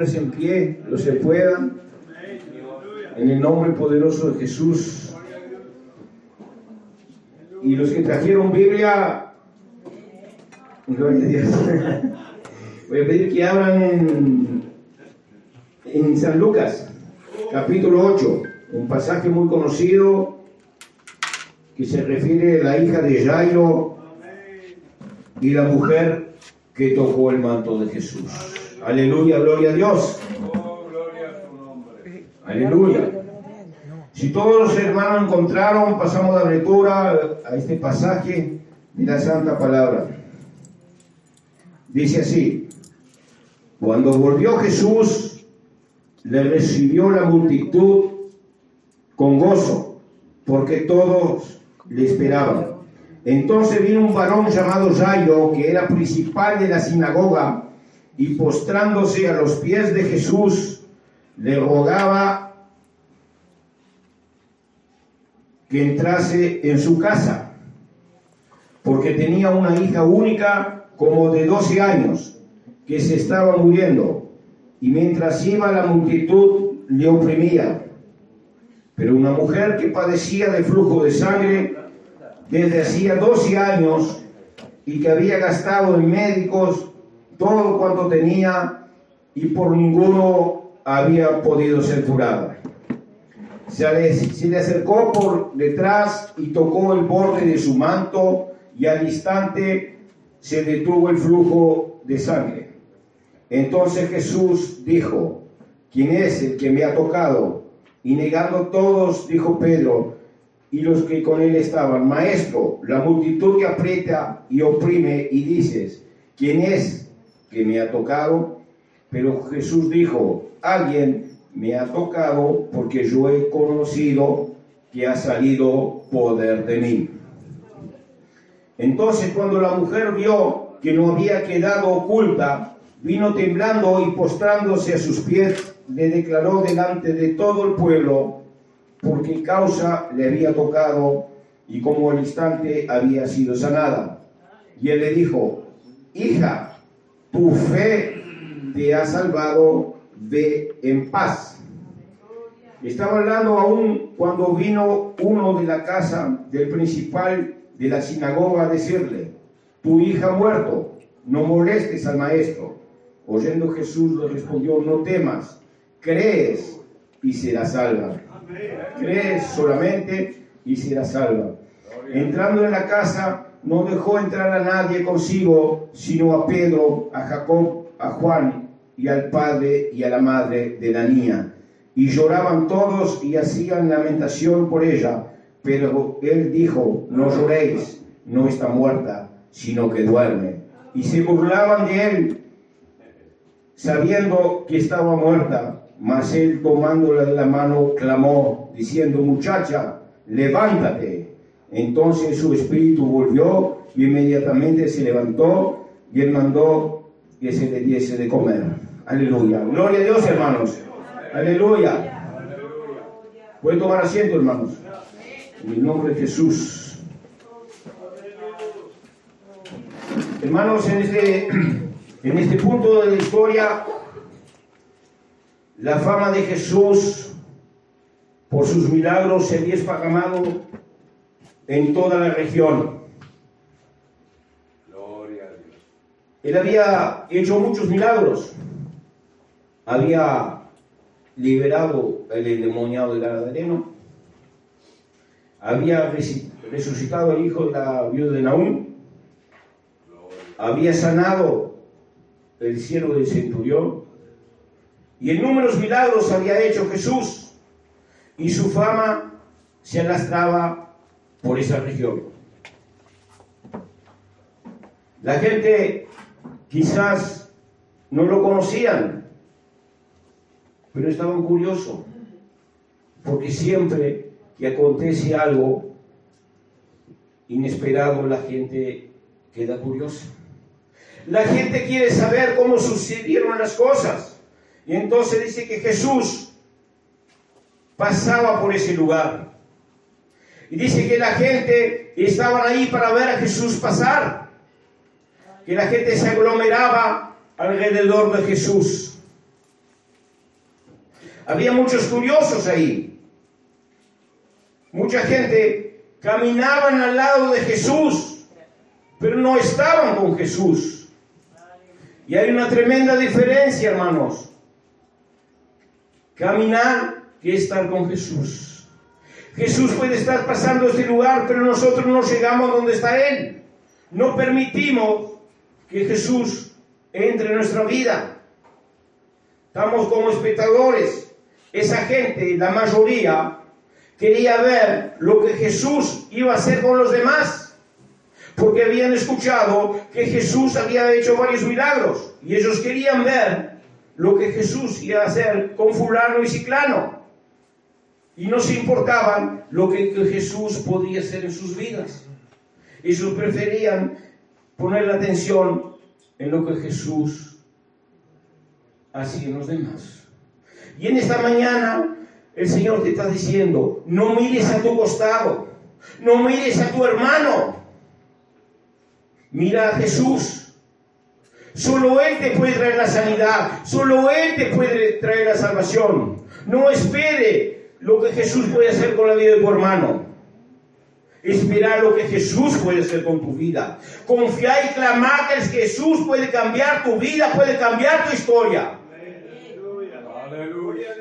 en pie, los que puedan, en el nombre poderoso de Jesús. Y los que trajeron Biblia. Voy a pedir que abran en, en San Lucas, capítulo 8, un pasaje muy conocido que se refiere a la hija de Jairo y la mujer que tocó el manto de Jesús. Aleluya, gloria a Dios. Aleluya. Si todos los hermanos encontraron, pasamos la lectura a este pasaje de la Santa Palabra. Dice así, cuando volvió Jesús, le recibió la multitud con gozo, porque todos le esperaban. Entonces vino un varón llamado Jairo, que era principal de la sinagoga, y postrándose a los pies de Jesús, le rogaba que entrase en su casa, porque tenía una hija única como de 12 años, que se estaba muriendo, y mientras iba la multitud le oprimía. Pero una mujer que padecía de flujo de sangre desde hacía 12 años y que había gastado en médicos todo cuanto tenía y por ninguno había podido ser curada. Se le, se le acercó por detrás y tocó el borde de su manto y al instante se detuvo el flujo de sangre. Entonces Jesús dijo, ¿quién es el que me ha tocado? Y negando todos, dijo Pedro, y los que con él estaban, Maestro, la multitud que aprieta y oprime y dices, ¿quién es que me ha tocado, pero Jesús dijo, alguien me ha tocado porque yo he conocido que ha salido poder de mí. Entonces cuando la mujer vio que no había quedado oculta, vino temblando y postrándose a sus pies, le declaró delante de todo el pueblo por qué causa le había tocado y cómo al instante había sido sanada. Y él le dijo, hija, tu fe te ha salvado, ve en paz. Estaba hablando aún cuando vino uno de la casa del principal de la sinagoga a decirle, tu hija ha muerto, no molestes al maestro. Oyendo Jesús le respondió, no temas, crees y serás salva. Crees solamente y serás salva. Entrando en la casa, no dejó entrar a nadie consigo, sino a Pedro, a Jacob, a Juan y al padre y a la madre de la niña. Y lloraban todos y hacían lamentación por ella. Pero él dijo, no lloréis, no está muerta, sino que duerme. Y se burlaban de él, sabiendo que estaba muerta. Mas él tomándola de la mano, clamó, diciendo, muchacha, levántate. Entonces su espíritu volvió y inmediatamente se levantó y él mandó que se le diese de comer. Aleluya. Gloria a Dios, hermanos. Aleluya. Pueden tomar asiento, hermanos. En el nombre de Jesús. Hermanos, en este, en este punto de la historia, la fama de Jesús por sus milagros se había esparramado en toda la región. Gloria a Dios. Él había hecho muchos milagros. Había liberado el endemoniado del Gadareno. Había resucitado al hijo de la viuda de Naúm. Había sanado el cielo del centurión. Y en números milagros había hecho Jesús. Y su fama se alastraba por esa región. La gente quizás no lo conocían, pero estaban curiosos, porque siempre que acontece algo inesperado, la gente queda curiosa. La gente quiere saber cómo sucedieron las cosas. Y entonces dice que Jesús pasaba por ese lugar. Y dice que la gente estaba ahí para ver a Jesús pasar. Que la gente se aglomeraba alrededor de Jesús. Había muchos curiosos ahí. Mucha gente caminaban al lado de Jesús, pero no estaban con Jesús. Y hay una tremenda diferencia, hermanos. Caminar que estar con Jesús. Jesús puede estar pasando este lugar, pero nosotros no llegamos donde está Él. No permitimos que Jesús entre en nuestra vida. Estamos como espectadores. Esa gente, la mayoría, quería ver lo que Jesús iba a hacer con los demás. Porque habían escuchado que Jesús había hecho varios milagros. Y ellos querían ver lo que Jesús iba a hacer con fulano y ciclano. Y no se importaban lo que, Jesús podía hacer en sus vidas. Ellos preferían poner la atención en lo que Jesús hacía en los demás. Y en esta mañana el Señor te está diciendo, no mires a tu costado, no mires a tu hermano, mira a Jesús. Solo Él te puede traer la sanidad, solo Él te puede traer la salvación. No espere lo que Jesús puede hacer con la vida de tu hermano. Esperar lo que Jesús puede hacer con tu vida. Confiar y clamar que Jesús puede cambiar tu vida, puede cambiar tu historia.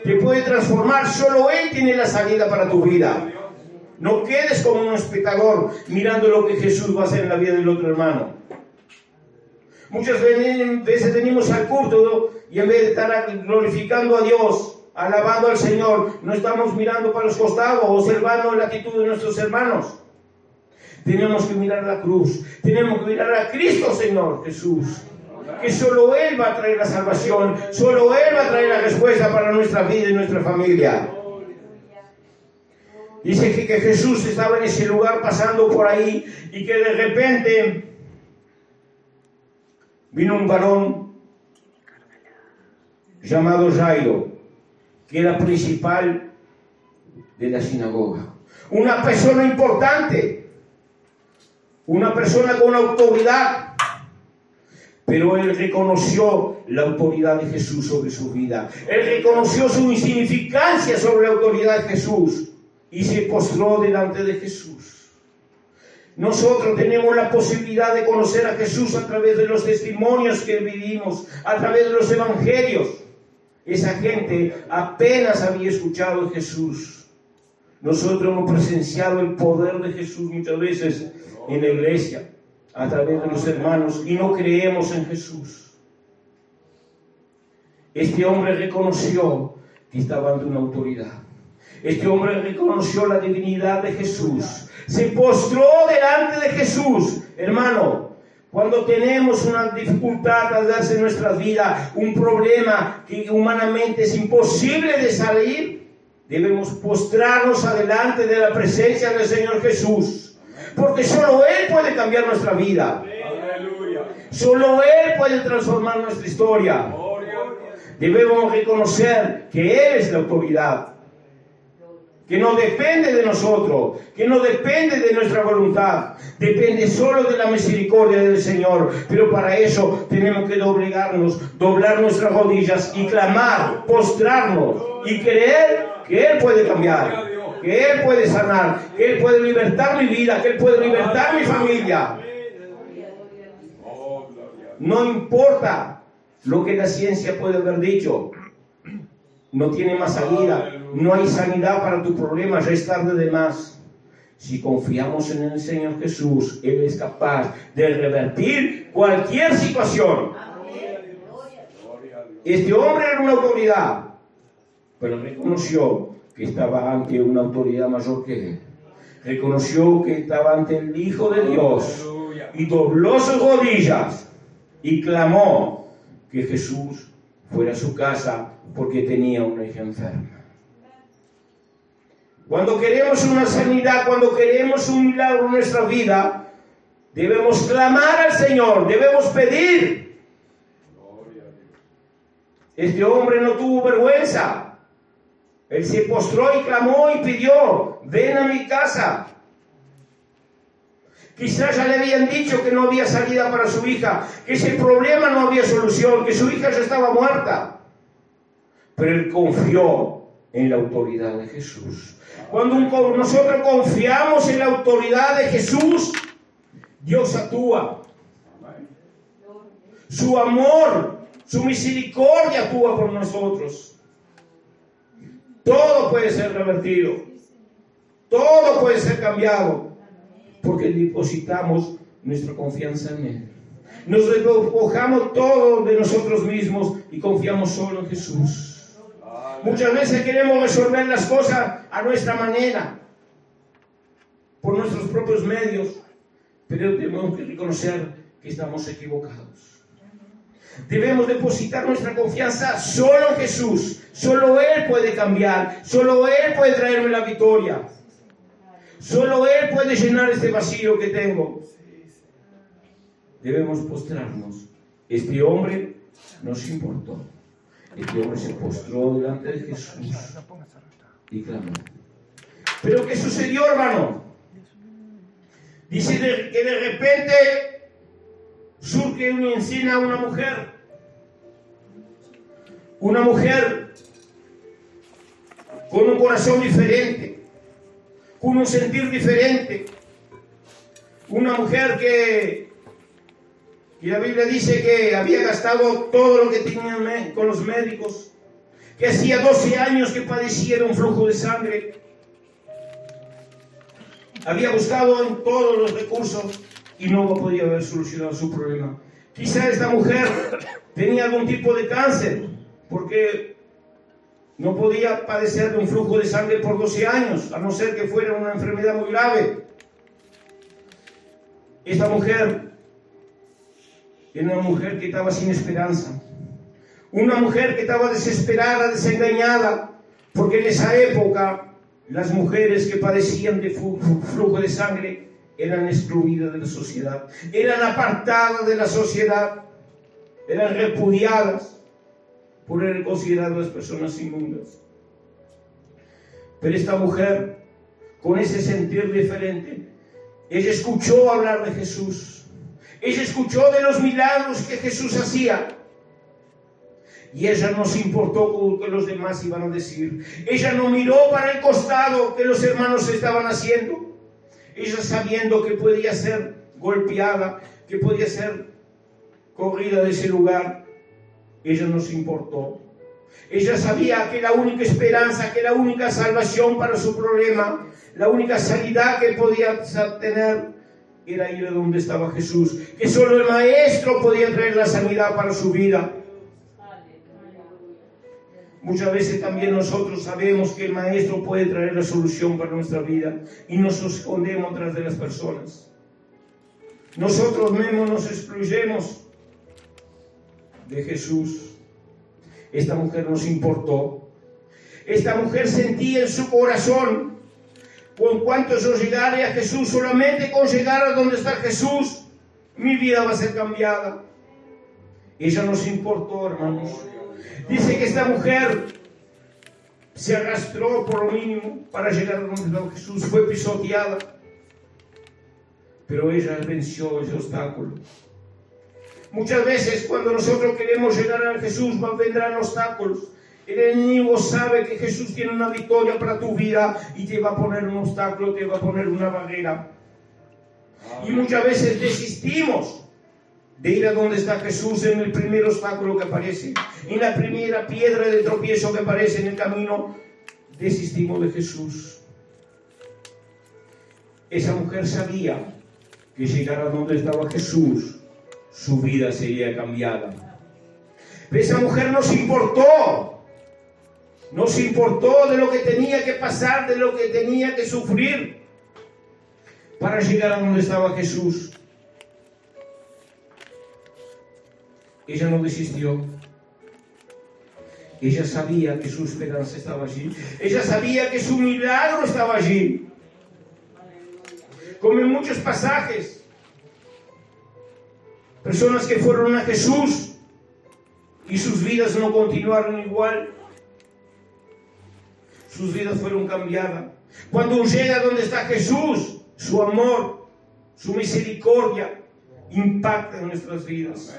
Te puede transformar, solo Él tiene la salida para tu vida. No quedes como un espectador mirando lo que Jesús va a hacer en la vida del otro hermano. Muchas veces venimos al culto y en vez de estar glorificando a Dios, alabando al Señor, no estamos mirando para los costados, observando la actitud de nuestros hermanos. Tenemos que mirar la cruz, tenemos que mirar a Cristo, Señor Jesús. Que solo Él va a traer la salvación, solo Él va a traer la respuesta para nuestra vida y nuestra familia. Dice que, que Jesús estaba en ese lugar pasando por ahí y que de repente vino un varón llamado Jairo, que era principal de la sinagoga. Una persona importante, una persona con autoridad, pero él reconoció la autoridad de Jesús sobre su vida. Él reconoció su insignificancia sobre la autoridad de Jesús y se postró delante de Jesús. Nosotros tenemos la posibilidad de conocer a Jesús a través de los testimonios que vivimos, a través de los evangelios. Esa gente apenas había escuchado a Jesús. Nosotros hemos presenciado el poder de Jesús muchas veces en la iglesia, a través de los hermanos, y no creemos en Jesús. Este hombre reconoció que estaba ante una autoridad. Este hombre reconoció la divinidad de Jesús se postró delante de Jesús. Hermano, cuando tenemos una dificultad darse en nuestra vida, un problema que humanamente es imposible de salir, debemos postrarnos adelante de la presencia del Señor Jesús. Porque solo Él puede cambiar nuestra vida. Solo Él puede transformar nuestra historia. Debemos reconocer que Él es la autoridad que no depende de nosotros, que no depende de nuestra voluntad, depende solo de la misericordia del Señor. Pero para eso tenemos que doblegarnos, doblar nuestras rodillas y clamar, postrarnos y creer que Él puede cambiar, que Él puede sanar, que Él puede libertar mi vida, que Él puede libertar mi familia. No importa lo que la ciencia puede haber dicho, no tiene más salida, no hay sanidad para tu problema, ya es tarde de más. Si confiamos en el Señor Jesús, Él es capaz de revertir cualquier situación. Este hombre era una autoridad, pero reconoció que estaba ante una autoridad mayor que él. Reconoció que estaba ante el Hijo de Dios y dobló sus rodillas y clamó que Jesús fuera a su casa porque tenía una hija enferma. Cuando queremos una sanidad, cuando queremos un milagro en nuestra vida, debemos clamar al Señor, debemos pedir. Este hombre no tuvo vergüenza. Él se postró y clamó y pidió, ven a mi casa. Quizás ya le habían dicho que no había salida para su hija, que ese problema no había solución, que su hija ya estaba muerta. Pero él confió en la autoridad de Jesús. Cuando nosotros confiamos en la autoridad de Jesús, Dios actúa. Su amor, su misericordia actúa por nosotros. Todo puede ser revertido. Todo puede ser cambiado. Porque depositamos nuestra confianza en Él. Nos despojamos todo de nosotros mismos y confiamos solo en Jesús. Muchas veces queremos resolver las cosas a nuestra manera, por nuestros propios medios, pero tenemos que reconocer que estamos equivocados. Debemos depositar nuestra confianza solo en Jesús. Solo Él puede cambiar. Solo Él puede traerme la victoria. Solo Él puede llenar este vacío que tengo. Debemos postrarnos. Este hombre nos importó. Este hombre se postró delante de Jesús y clamó. Pero ¿qué sucedió, hermano? Dice que de repente surge una encina una mujer. Una mujer con un corazón diferente, con un sentir diferente. Una mujer que, y la Biblia dice que había gastado todo lo que tenía con los médicos, que hacía 12 años que padecía de un flujo de sangre. Había buscado en todos los recursos y no podía haber solucionado su problema. Quizá esta mujer tenía algún tipo de cáncer, porque no podía padecer de un flujo de sangre por 12 años, a no ser que fuera una enfermedad muy grave. Esta mujer era una mujer que estaba sin esperanza, una mujer que estaba desesperada, desengañada, porque en esa época las mujeres que padecían de flujo de sangre eran excluidas de la sociedad, eran apartadas de la sociedad, eran repudiadas por ser consideradas personas inmundas. Pero esta mujer, con ese sentir diferente, ella escuchó hablar de Jesús, ella escuchó de los milagros que Jesús hacía. Y ella no se importó con lo que los demás iban a decir. Ella no miró para el costado que los hermanos estaban haciendo ella sabiendo que podía ser golpeada, que podía ser corrida de ese lugar, ella no se importó. Ella sabía que la única esperanza, que la única salvación para su problema, la única salida que podía tener era ir a donde estaba Jesús, que solo el Maestro podía traer la sanidad para su vida. Muchas veces también nosotros sabemos que el Maestro puede traer la solución para nuestra vida y nos escondemos tras de las personas. Nosotros mismos nos excluyemos de Jesús. Esta mujer nos importó. Esta mujer sentía en su corazón, con cuanto yo llegare a Jesús, solamente con llegar a donde está Jesús, mi vida va a ser cambiada. Ella nos importó, hermanos. Dice que esta mujer se arrastró por lo mínimo para llegar a donde estaba Jesús, fue pisoteada, pero ella venció ese obstáculo. Muchas veces cuando nosotros queremos llegar a Jesús vendrán obstáculos. El enemigo sabe que Jesús tiene una victoria para tu vida y te va a poner un obstáculo, te va a poner una barrera. Y muchas veces desistimos de ir a donde está Jesús en el primer obstáculo que aparece, en la primera piedra de tropiezo que aparece en el camino, desistimos de Jesús. Esa mujer sabía que llegar a donde estaba Jesús, su vida sería cambiada. Pero esa mujer no se importó, no se importó de lo que tenía que pasar, de lo que tenía que sufrir para llegar a donde estaba Jesús. Ella no desistió. Ella sabía que su esperanza estaba allí. Ella sabía que su milagro estaba allí. Como en muchos pasajes, personas que fueron a Jesús y sus vidas no continuaron igual. Sus vidas fueron cambiadas. Cuando llega donde está Jesús, su amor, su misericordia impacta en nuestras vidas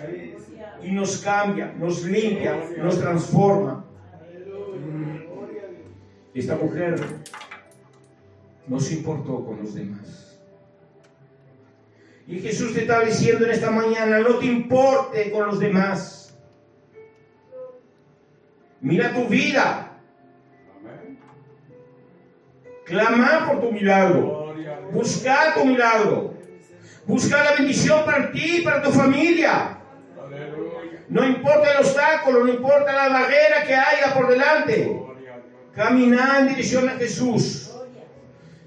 y nos cambia, nos limpia, nos transforma. Esta mujer no se importó con los demás. Y Jesús te está diciendo en esta mañana, no te importe con los demás. Mira tu vida. Clama por tu milagro. Busca tu milagro. Busca la bendición para ti y para tu familia. No importa el obstáculo, no importa la barrera que haya por delante. Camina en dirección a Jesús,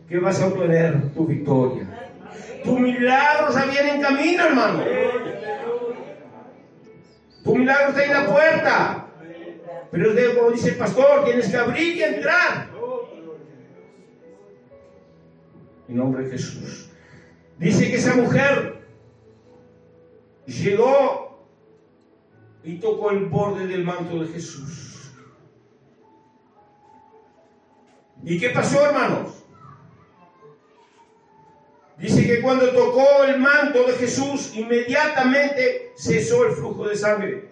que vas a obtener tu victoria. Tu milagro ya viene en camino, hermano. Tu milagro está en la puerta. Pero como dice el pastor, tienes que abrir y entrar. En nombre de Jesús. Dice que esa mujer llegó y tocó el borde del manto de Jesús. ¿Y qué pasó, hermanos? Dice que cuando tocó el manto de Jesús, inmediatamente cesó el flujo de sangre.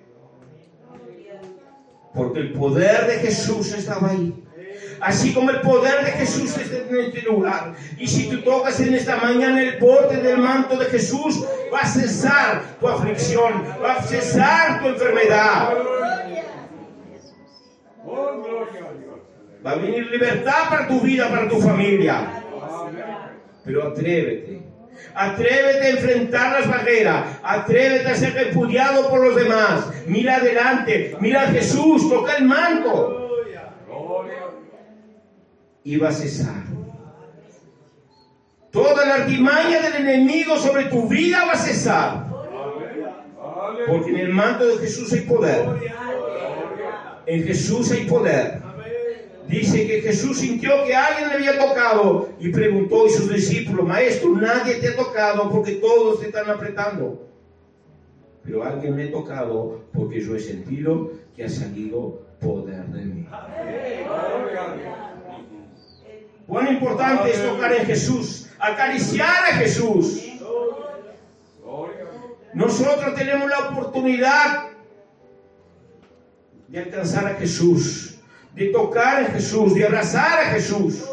Porque el poder de Jesús estaba ahí. Así como el poder de Jesús está en este lugar. Y si tú tocas en esta mañana el borde del manto de Jesús, va a cesar tu aflicción, va a cesar tu enfermedad. Va a venir libertad para tu vida, para tu familia. Pero atrévete. Atrévete a enfrentar las barreras. Atrévete a ser repudiado por los demás. Mira adelante. Mira a Jesús. Toca el manto. Va a cesar. Toda la artimaña del enemigo sobre tu vida va a cesar. Porque en el manto de Jesús hay poder. En Jesús hay poder. Dice que Jesús sintió que alguien le había tocado y preguntó a sus discípulos, maestro, nadie te ha tocado porque todos te están apretando. Pero alguien me ha tocado porque yo he sentido que ha salido poder de mí. Cuán importante es tocar en Jesús, acariciar a Jesús. Nosotros tenemos la oportunidad de alcanzar a Jesús de tocar en Jesús, de abrazar a Jesús.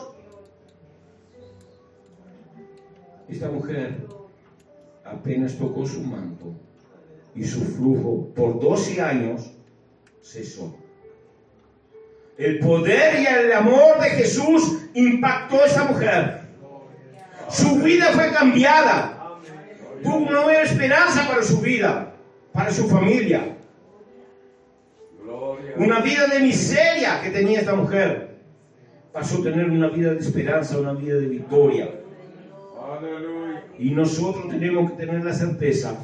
Esta mujer apenas tocó su manto y su flujo por 12 años cesó. El poder y el amor de Jesús impactó a esa mujer. Su vida fue cambiada. Tuvo una nueva esperanza para su vida, para su familia una vida de miseria que tenía esta mujer, pasó a tener una vida de esperanza, una vida de victoria. Y nosotros tenemos que tener la certeza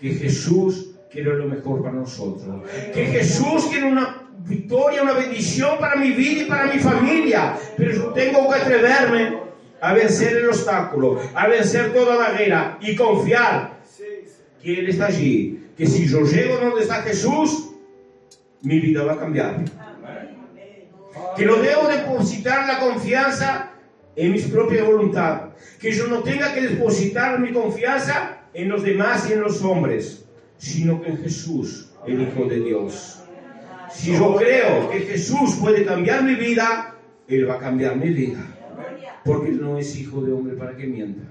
que Jesús quiere lo mejor para nosotros. Que Jesús quiere una victoria, una bendición para mi vida y para mi familia. Pero yo tengo que atreverme a vencer el obstáculo, a vencer toda barrera y confiar que Él está allí. Que si yo llego donde está Jesús, mi vida va a cambiar. Que no debo depositar la confianza en mi propia voluntad. Que yo no tenga que depositar mi confianza en los demás y en los hombres, sino en Jesús, el Hijo de Dios. Si yo creo que Jesús puede cambiar mi vida, Él va a cambiar mi vida. Porque Él no es hijo de hombre para que mienta.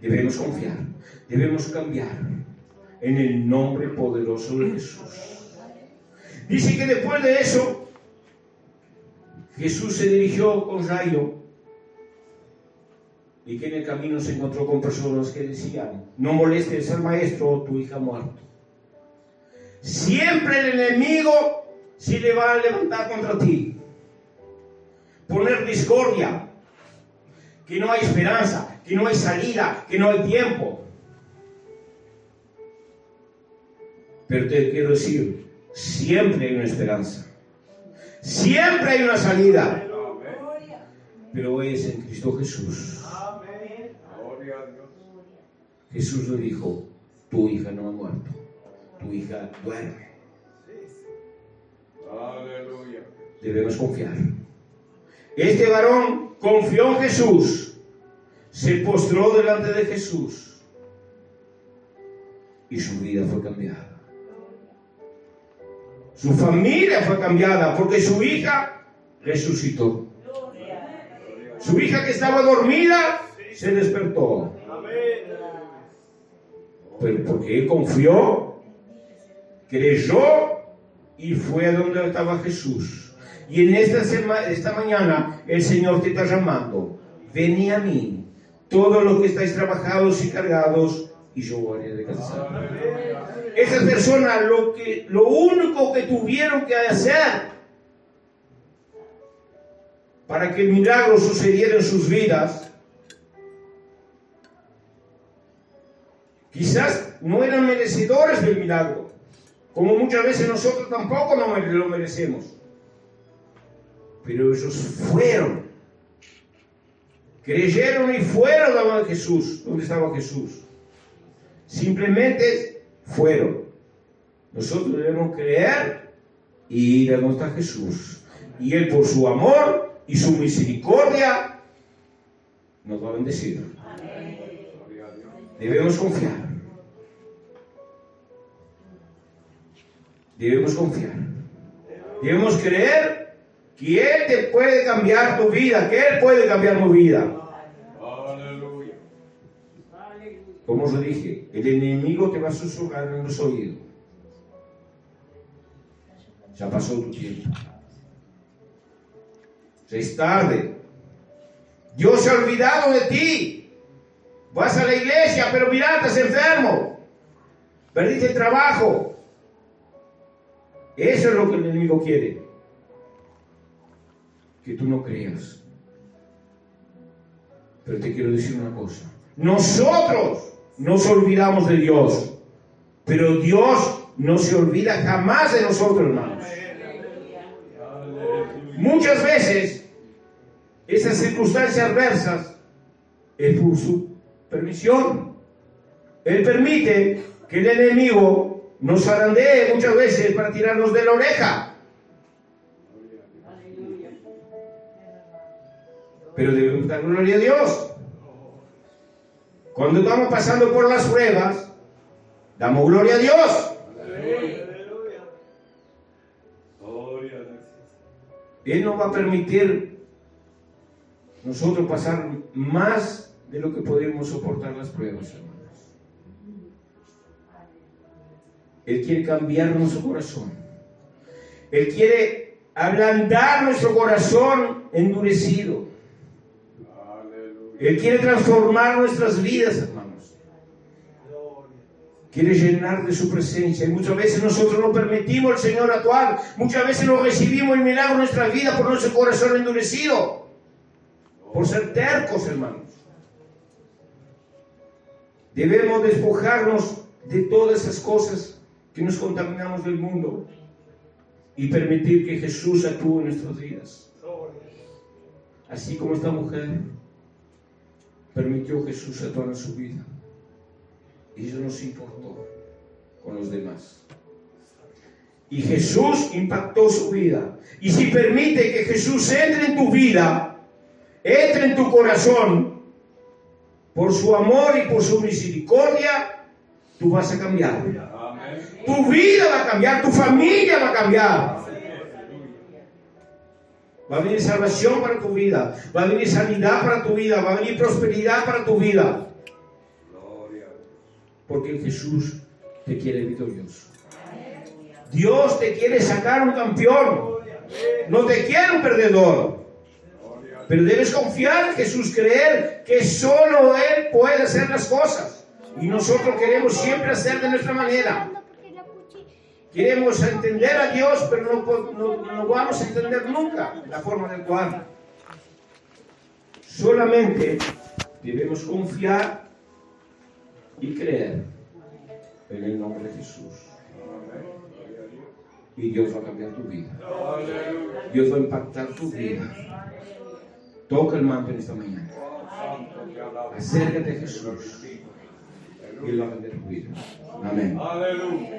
Debemos confiar, debemos cambiar en el nombre poderoso de Jesús. Dice que después de eso, Jesús se dirigió con Jairo y que en el camino se encontró con personas que decían, no molestes al maestro, tu hija muerto. Siempre el enemigo se le va a levantar contra ti. Poner discordia, que no hay esperanza, que no hay salida, que no hay tiempo. Pero te quiero decir, siempre hay una esperanza. Siempre hay una salida. Pero es en Cristo Jesús. Jesús le dijo, tu hija no ha muerto, tu hija duerme. Debemos confiar. Este varón confió en Jesús, se postró delante de Jesús y su vida fue cambiada Su familia fue cambiada porque su hija resucitó. Su hija que estaba dormida se despertó. Pero porque él confió, creyó y fue a donde estaba Jesús. Y en esta, esta mañana el Señor te está llamando. Vení a mí, todos los que estáis trabajados y cargados, y yo a descansar. Esas personas lo, que, lo único que tuvieron que hacer para que el milagro sucediera en sus vidas, quizás no eran merecedores del milagro, como muchas veces nosotros tampoco lo merecemos. Pero ellos fueron, creyeron y fueron donde Jesús, donde estaba Jesús. Simplemente fueron. Nosotros debemos creer y ir a donde está Jesús. Y Él por su amor y su misericordia nos va a bendecir. Debemos confiar. Debemos confiar. Debemos creer que Él te puede cambiar tu vida, que Él puede cambiar tu vida. Como os dije, el enemigo te va a susurrar en los oídos. Ya pasó tu tiempo. Ya es tarde. Dios se ha olvidado de ti. Vas a la iglesia, pero mira, estás enfermo. Perdiste el trabajo. Eso es lo que el enemigo quiere. Que tú no creas. Pero te quiero decir una cosa. Nosotros nos olvidamos de Dios. Pero Dios no se olvida jamás de nosotros, hermanos. Muchas veces esas circunstancias adversas es por su permisión. Él permite que el enemigo nos zarandee muchas veces para tirarnos de la oreja. Pero debemos dar gloria a Dios. Cuando estamos pasando por las pruebas, damos gloria a Dios. Él no va a permitir nosotros pasar más de lo que podemos soportar las pruebas, Él quiere cambiar nuestro corazón. Él quiere ablandar nuestro corazón endurecido. Él quiere transformar nuestras vidas, hermanos quiere llenar de su presencia. Y muchas veces nosotros no permitimos al Señor actuar. Muchas veces no recibimos el milagro en nuestra vida por nuestro corazón endurecido. Por ser tercos, hermanos. Debemos despojarnos de todas esas cosas que nos contaminamos del mundo y permitir que Jesús actúe en nuestros días. Así como esta mujer permitió Jesús actuar en su vida. Y eso no se importó con los demás. Y Jesús impactó su vida. Y si permite que Jesús entre en tu vida, entre en tu corazón, por su amor y por su misericordia, tú vas a cambiar. Tu vida va a cambiar, tu familia va a cambiar. Va a venir salvación para tu vida, va a venir sanidad para tu vida, va a venir prosperidad para tu vida porque Jesús te quiere victorioso. Dios te quiere sacar un campeón, no te quiere un perdedor. Pero debes confiar en Jesús, creer que solo Él puede hacer las cosas. Y nosotros queremos siempre hacer de nuestra manera. Queremos entender a Dios, pero no, no vamos a entender nunca la forma de actuar. Solamente debemos confiar y creer en el nombre de Jesús. Y Dios va a cambiar tu vida. Dios va a impactar tu vida. Toca el manto en esta mañana. Acércate a Jesús. Y Él va a tu vida. Amén. Aleluya.